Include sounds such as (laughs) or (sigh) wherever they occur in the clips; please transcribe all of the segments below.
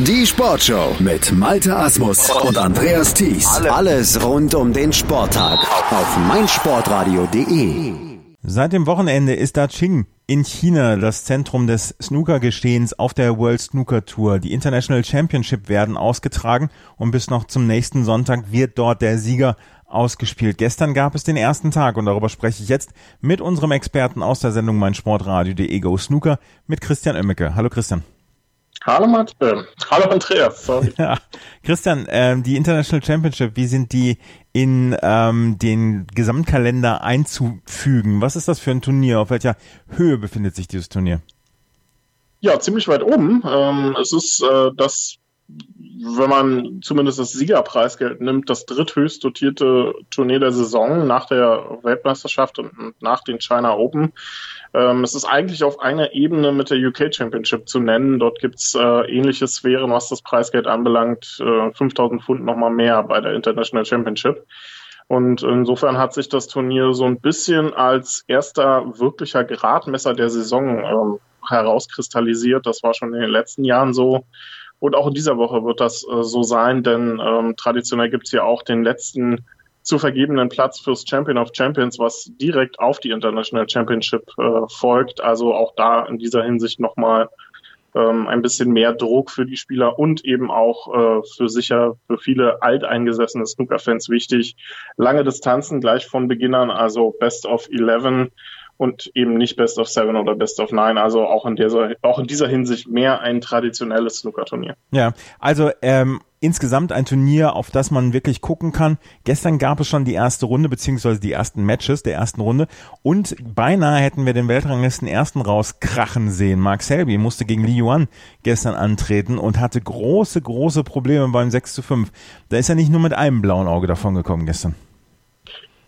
Die Sportshow mit Malte Asmus und Andreas Thies. Alles rund um den Sporttag auf meinsportradio.de. Seit dem Wochenende ist da Qing in China das Zentrum des Snooker-Geschehens auf der World Snooker Tour. Die International Championship werden ausgetragen und bis noch zum nächsten Sonntag wird dort der Sieger ausgespielt. Gestern gab es den ersten Tag und darüber spreche ich jetzt mit unserem Experten aus der Sendung meinsportradio.de Go Snooker mit Christian Oemmeke. Hallo Christian. Hallo Matt, äh, hallo Andreas. Sorry. (laughs) Ja. Christian, ähm, die International Championship, wie sind die in ähm, den Gesamtkalender einzufügen? Was ist das für ein Turnier? Auf welcher Höhe befindet sich dieses Turnier? Ja, ziemlich weit oben. Ähm, es ist äh, das wenn man zumindest das Siegerpreisgeld nimmt, das dritthöchst dotierte Turnier der Saison nach der Weltmeisterschaft und nach den China Open. Ähm, es ist eigentlich auf einer Ebene mit der UK Championship zu nennen. Dort gibt's äh, ähnliche Sphären, was das Preisgeld anbelangt. Äh, 5000 Pfund nochmal mehr bei der International Championship. Und insofern hat sich das Turnier so ein bisschen als erster wirklicher Gradmesser der Saison ähm, herauskristallisiert. Das war schon in den letzten Jahren so. Und auch in dieser Woche wird das äh, so sein, denn ähm, traditionell gibt es ja auch den letzten zu vergebenen Platz fürs Champion of Champions, was direkt auf die International Championship äh, folgt. Also auch da in dieser Hinsicht nochmal ähm, ein bisschen mehr Druck für die Spieler und eben auch äh, für sicher für viele alteingesessene Snooker-Fans wichtig. Lange Distanzen gleich von Beginn an, also Best of 11 und eben nicht Best of Seven oder Best of Nine. Also auch in dieser, auch in dieser Hinsicht mehr ein traditionelles Snooker-Turnier. Ja, also ähm, insgesamt ein Turnier, auf das man wirklich gucken kann. Gestern gab es schon die erste Runde, beziehungsweise die ersten Matches der ersten Runde. Und beinahe hätten wir den Weltranglisten ersten rauskrachen sehen. Mark Selby musste gegen Li Yuan gestern antreten und hatte große, große Probleme beim 6 zu 5. Da ist er nicht nur mit einem blauen Auge davon gekommen gestern.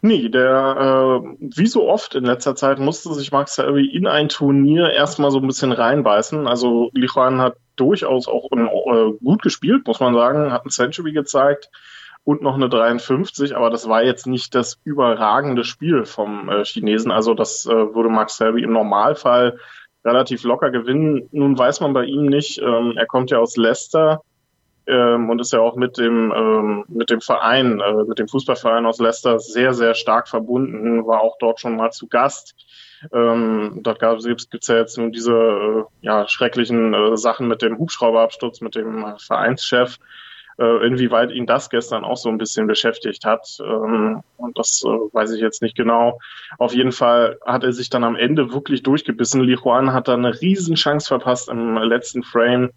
Nee, der, äh, wie so oft in letzter Zeit, musste sich Mark Selby in ein Turnier erstmal so ein bisschen reinbeißen. Also Li Juan hat durchaus auch äh, gut gespielt, muss man sagen, hat ein Century gezeigt und noch eine 53, aber das war jetzt nicht das überragende Spiel vom äh, Chinesen. Also das äh, würde Mark Selby im Normalfall relativ locker gewinnen. Nun weiß man bei ihm nicht, ähm, er kommt ja aus Leicester ähm, und ist ja auch mit dem ähm, mit dem Verein, äh, mit dem Fußballverein aus Leicester sehr sehr stark verbunden, war auch dort schon mal zu Gast. Ähm, dort gab es ja jetzt nun diese äh, ja, schrecklichen äh, Sachen mit dem Hubschrauberabsturz, mit dem äh, Vereinschef. Äh, inwieweit ihn das gestern auch so ein bisschen beschäftigt hat. Ähm, und das äh, weiß ich jetzt nicht genau. Auf jeden Fall hat er sich dann am Ende wirklich durchgebissen. Li Juan hat da eine Riesenchance verpasst im letzten Frame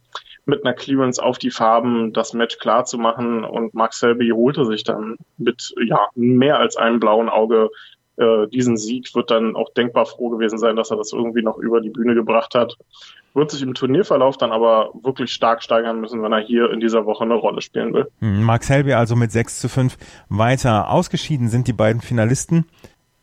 mit einer Clearance auf die Farben das Match klar zu machen und Mark Selby holte sich dann mit ja mehr als einem blauen Auge äh, diesen Sieg, wird dann auch denkbar froh gewesen sein, dass er das irgendwie noch über die Bühne gebracht hat. Wird sich im Turnierverlauf dann aber wirklich stark steigern müssen, wenn er hier in dieser Woche eine Rolle spielen will. Hm, Mark Selby also mit 6 zu 5 weiter. Ausgeschieden sind die beiden Finalisten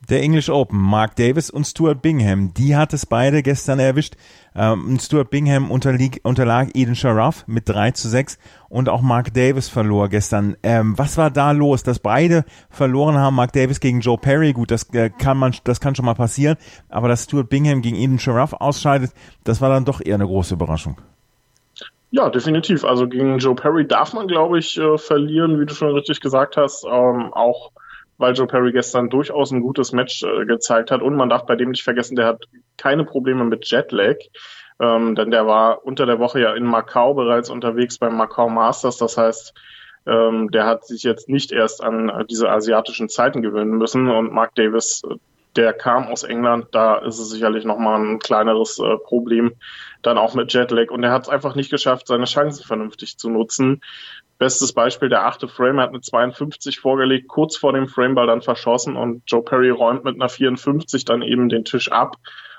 der English Open, Mark Davis und Stuart Bingham, die hat es beide gestern erwischt. Ähm, Stuart Bingham unterlieg, unterlag Eden Sharaf mit 3 zu 6 und auch Mark Davis verlor gestern. Ähm, was war da los, dass beide verloren haben? Mark Davis gegen Joe Perry, gut, das äh, kann man, das kann schon mal passieren, aber dass Stuart Bingham gegen Eden Sharaf ausscheidet, das war dann doch eher eine große Überraschung. Ja, definitiv. Also gegen Joe Perry darf man, glaube ich, äh, verlieren, wie du schon richtig gesagt hast. Ähm, auch weil Joe Perry gestern durchaus ein gutes Match äh, gezeigt hat. Und man darf bei dem nicht vergessen, der hat keine Probleme mit Jetlag. Ähm, denn der war unter der Woche ja in Macau bereits unterwegs beim Macau Masters. Das heißt, ähm, der hat sich jetzt nicht erst an diese asiatischen Zeiten gewöhnen müssen. Und Mark Davis, äh, der kam aus England, da ist es sicherlich nochmal ein kleineres äh, Problem, dann auch mit Jetlag. Und er hat es einfach nicht geschafft, seine Chancen vernünftig zu nutzen. Bestes Beispiel, der achte Frame hat eine 52 vorgelegt, kurz vor dem Frameball dann verschossen und Joe Perry räumt mit einer 54 dann eben den Tisch ab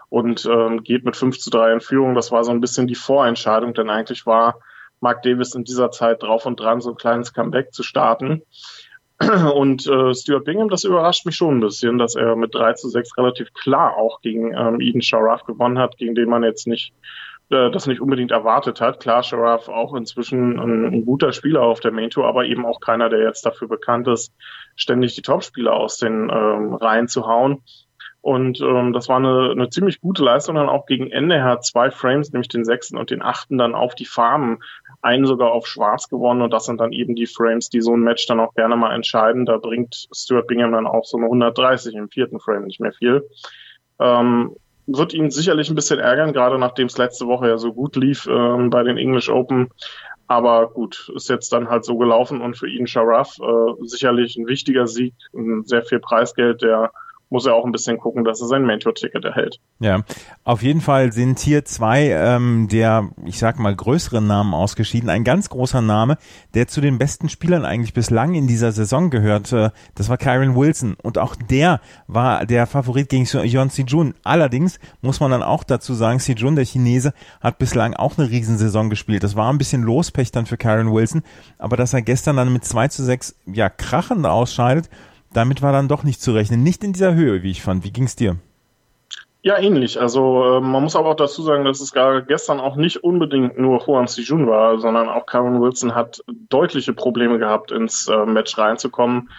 und ähm, geht mit 5 zu 3 in Führung. Das war so ein bisschen die Vorentscheidung, denn eigentlich war Mark Davis in dieser Zeit drauf und dran, so ein kleines Comeback zu starten. (clears throat) Und äh, Stuart Bingham, das überrascht mich schon ein bisschen, dass er mit 3 zu 6 relativ klar auch gegen ähm, Eden Sharaf gewonnen hat, gegen den man jetzt nicht äh, das nicht unbedingt erwartet hat. Klar, Sharaf auch inzwischen ein, ein, guter Spieler auf der Main Tour, aber eben auch keiner, der jetzt dafür bekannt ist, ständig die Topspieler aus den ähm, Reihen zu hauen. Und ähm, das war eine, eine ziemlich gute Leistung dann auch gegen Ende. Er hat zwei Frames, nämlich den sechsten und den achten, dann auf die Farben, einen sogar auf schwarz gewonnen. Und das sind dann eben die Frames, die so ein Match dann auch gerne mal entscheiden. Da bringt Stuart Bingham dann auch so eine 130 im vierten Frame, nicht mehr viel. Ähm, wird ihn sicherlich ein bisschen ärgern, gerade nachdem es letzte Woche ja so gut lief ähm, bei den English Open. Aber gut, ist jetzt dann halt so gelaufen und für ihn Sharaf äh, sicherlich ein wichtiger Sieg, sehr viel Preisgeld, der muss er auch ein bisschen gucken, dass er sein Mentor-Ticket erhält. Ja, auf jeden Fall sind hier zwei ähm, der, ich sag mal, größeren Namen ausgeschieden. Ein ganz großer Name, der zu den besten Spielern eigentlich bislang in dieser Saison gehört. Äh, das war Kyron Wilson. Und auch der war der Favorit gegen Yon Si-jun. Allerdings muss man dann auch dazu sagen, Si-jun, der Chinese, hat bislang auch eine Riesensaison gespielt. Das war ein bisschen Lospech dann für Kyron Wilson. Aber dass er gestern dann mit 2 zu 6 ja krachend ausscheidet, damit war dann doch nicht zu rechnen. Nicht in dieser Höhe, wie ich fand. Wie ging es dir? Ja, ähnlich. Also äh, man muss aber auch dazu sagen, dass es gar gestern auch nicht unbedingt nur Juan Sijun war, sondern auch Karen Wilson hat deutliche Probleme gehabt, ins äh, Match reinzukommen.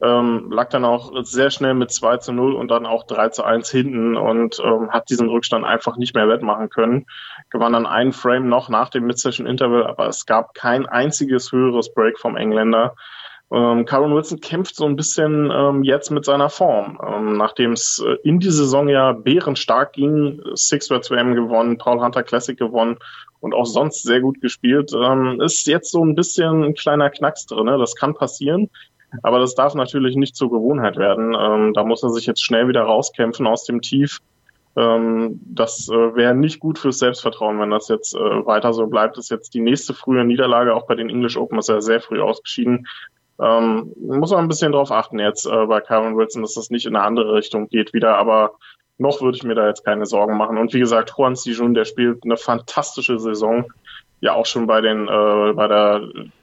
Ähm, lag dann auch sehr schnell mit 2 zu 0 und dann auch 3 zu 1 hinten und ähm, hat diesen Rückstand einfach nicht mehr wettmachen können. Gewann dann einen Frame noch nach dem Mid-Session Interval, aber es gab kein einziges höheres Break vom Engländer. Ähm, Karen Wilson kämpft so ein bisschen ähm, jetzt mit seiner Form. Ähm, Nachdem es äh, in die Saison ja bärenstark ging, Six Words WM gewonnen, Paul Hunter Classic gewonnen und auch sonst sehr gut gespielt, ähm, ist jetzt so ein bisschen ein kleiner Knacks drin. Ne? Das kann passieren. Aber das darf natürlich nicht zur Gewohnheit werden. Ähm, da muss er sich jetzt schnell wieder rauskämpfen aus dem Tief. Ähm, das äh, wäre nicht gut fürs Selbstvertrauen, wenn das jetzt äh, weiter so bleibt. Das ist jetzt die nächste frühe Niederlage, auch bei den English Open ist er sehr früh ausgeschieden. Ähm, muss man ein bisschen drauf achten jetzt äh, bei Kyron Wilson, dass das nicht in eine andere Richtung geht wieder, aber noch würde ich mir da jetzt keine Sorgen machen. Und wie gesagt, Juan Sijun, der spielt eine fantastische Saison. Ja, auch schon bei den, äh, bei der,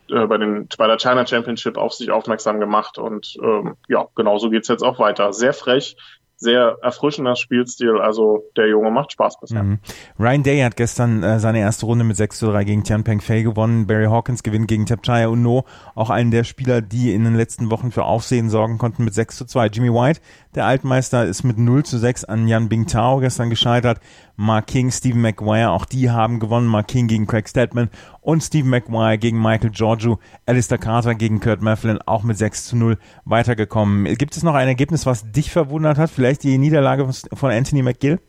äh, bei den, bei der China Championship auf sich aufmerksam gemacht. Und ähm, ja, genauso geht's jetzt auch weiter. Sehr frech, sehr erfrischender Spielstil. Also der Junge macht Spaß bisher. Mhm. Ryan Day hat gestern äh, seine erste Runde mit 6 zu 3 gegen Tian Peng Fei gewonnen. Barry Hawkins gewinnt gegen Tapchaya Uno. Auch einen der Spieler, die in den letzten Wochen für Aufsehen sorgen konnten mit 6 zu 2. Jimmy White, der Altmeister, ist mit 0 zu 6 an Yan Bingtao gestern gescheitert. Mark King, Stephen McGuire, auch die haben gewonnen. Mark King gegen Craig Stedman und Stephen McGuire gegen Michael Giorgio. Alistair Carter gegen Kurt Mafflin auch mit 6 zu 0 weitergekommen. Gibt es noch ein Ergebnis, was dich verwundert hat? Vielleicht die Niederlage von Anthony McGill?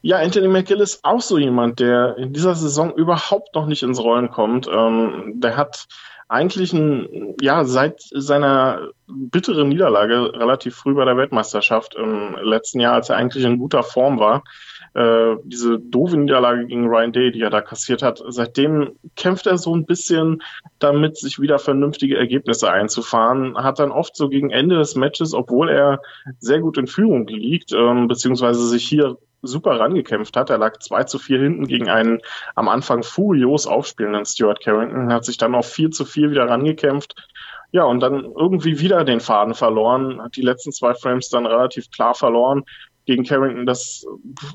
Ja, Anthony McGill ist auch so jemand, der in dieser Saison überhaupt noch nicht ins Rollen kommt. Ähm, der hat eigentlich ein, ja, seit seiner bitteren Niederlage relativ früh bei der Weltmeisterschaft im letzten Jahr, als er eigentlich in guter Form war, äh, diese doofe Niederlage gegen Ryan Day, die er da kassiert hat, seitdem kämpft er so ein bisschen damit, sich wieder vernünftige Ergebnisse einzufahren, hat dann oft so gegen Ende des Matches, obwohl er sehr gut in Führung liegt, ähm, beziehungsweise sich hier super rangekämpft hat. Er lag 2 zu 4 hinten gegen einen am Anfang furios aufspielenden Stuart Carrington, hat sich dann auf 4 zu 4 wieder rangekämpft. Ja, und dann irgendwie wieder den Faden verloren, hat die letzten zwei Frames dann relativ klar verloren gegen Carrington, das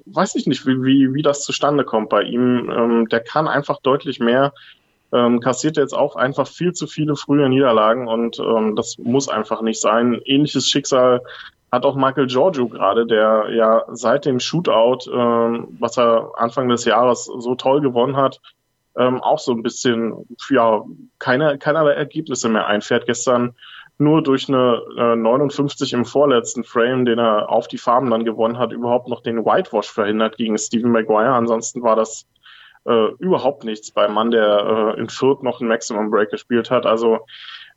weiß ich nicht, wie, wie, wie das zustande kommt bei ihm. Ähm, der kann einfach deutlich mehr, ähm, kassiert jetzt auch einfach viel zu viele frühe Niederlagen und ähm, das muss einfach nicht sein. Ähnliches Schicksal hat auch Michael Giorgio gerade, der ja seit dem Shootout, ähm, was er Anfang des Jahres so toll gewonnen hat, ähm, auch so ein bisschen ja keine keinerlei Ergebnisse mehr einfährt. Gestern nur durch eine äh, 59 im vorletzten Frame, den er auf die Farben dann gewonnen hat, überhaupt noch den Whitewash verhindert gegen Stephen Maguire. Ansonsten war das äh, überhaupt nichts beim Mann, der äh, in Fürth noch einen Maximum Break gespielt hat. Also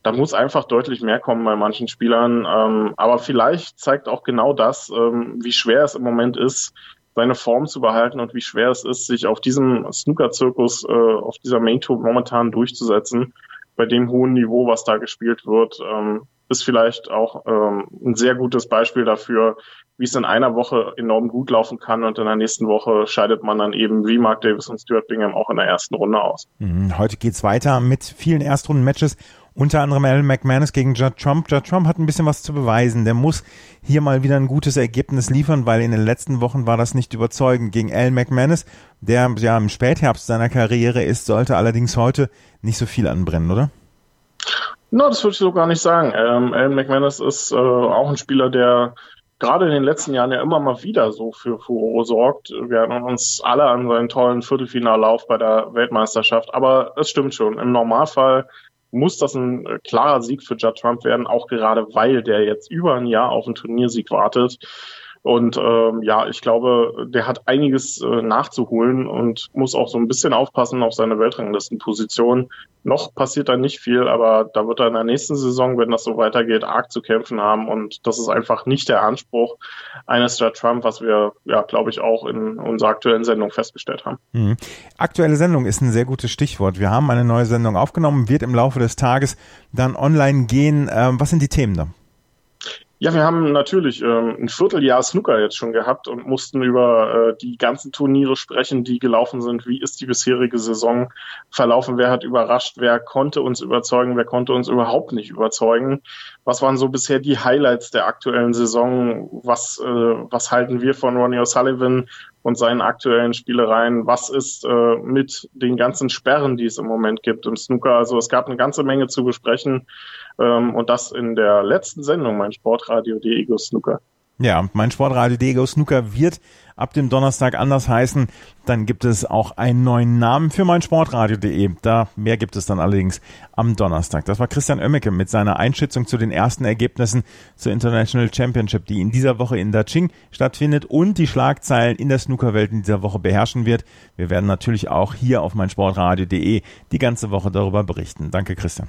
da muss einfach deutlich mehr kommen bei manchen Spielern. Ähm, aber vielleicht zeigt auch genau das, ähm, wie schwer es im Moment ist, seine Form zu behalten und wie schwer es ist, sich auf diesem Snooker-Zirkus, äh, auf dieser Main Tour momentan durchzusetzen bei dem hohen Niveau, was da gespielt wird, ähm, ist vielleicht auch ähm, ein sehr gutes Beispiel dafür, wie es in einer Woche enorm gut laufen kann und in der nächsten Woche scheidet man dann eben wie Mark Davis und Stuart Bingham auch in der ersten Runde aus. Mhm. Heute geht's weiter mit vielen Erstrunden-Matches. Unter anderem Alan McManus gegen Judd Trump. Judd Trump hat ein bisschen was zu beweisen. Der muss hier mal wieder ein gutes Ergebnis liefern, weil in den letzten Wochen war das nicht überzeugend. Gegen Alan McManus, der ja im Spätherbst seiner Karriere ist, sollte allerdings heute nicht so viel anbrennen, oder? No, das würde ich so gar nicht sagen. Ähm, Alan McManus ist äh, auch ein Spieler, der gerade in den letzten Jahren ja immer mal wieder so für Furore sorgt. Wir erinnern uns alle an seinen tollen Viertelfinallauf bei der Weltmeisterschaft. Aber es stimmt schon. Im Normalfall muss das ein äh, klarer Sieg für Judd Trump werden, auch gerade weil der jetzt über ein Jahr auf einen Turniersieg wartet. Und ähm, ja, ich glaube, der hat einiges äh, nachzuholen und muss auch so ein bisschen aufpassen auf seine Weltranglistenposition. Noch passiert da nicht viel, aber da wird er in der nächsten Saison, wenn das so weitergeht, arg zu kämpfen haben. Und das ist einfach nicht der Anspruch eines Judd Trump, was wir, ja, glaube ich, auch in unserer aktuellen Sendung festgestellt haben. Mhm. Aktuelle Sendung ist ein sehr gutes Stichwort. Wir haben eine neue Sendung aufgenommen, wird im Laufe des Tages dann online gehen. Ähm, was sind die Themen da? Ja, wir haben natürlich ähm, ein Vierteljahr Snooker jetzt schon gehabt und mussten über äh, die ganzen Turniere sprechen, die gelaufen sind. Wie ist die bisherige Saison verlaufen? Wer hat überrascht? Wer konnte uns überzeugen? Wer konnte uns überhaupt nicht überzeugen? Was waren so bisher die Highlights der aktuellen Saison? Was, äh, was halten wir von Ronnie O'Sullivan und seinen aktuellen Spielereien? Was ist äh, mit den ganzen Sperren, die es im Moment gibt im Snooker? Also es gab eine ganze Menge zu besprechen. Ähm, und das in der letzten Sendung, mein Sportradio Diego Snooker. Ja, mein Sportradio Diego Snooker wird ab dem Donnerstag anders heißen. Dann gibt es auch einen neuen Namen für mein Sportradio.de. Da mehr gibt es dann allerdings am Donnerstag. Das war Christian Oemmeke mit seiner Einschätzung zu den ersten Ergebnissen zur International Championship, die in dieser Woche in Daching stattfindet und die Schlagzeilen in der Snookerwelt in dieser Woche beherrschen wird. Wir werden natürlich auch hier auf mein Sportradio.de die ganze Woche darüber berichten. Danke, Christian.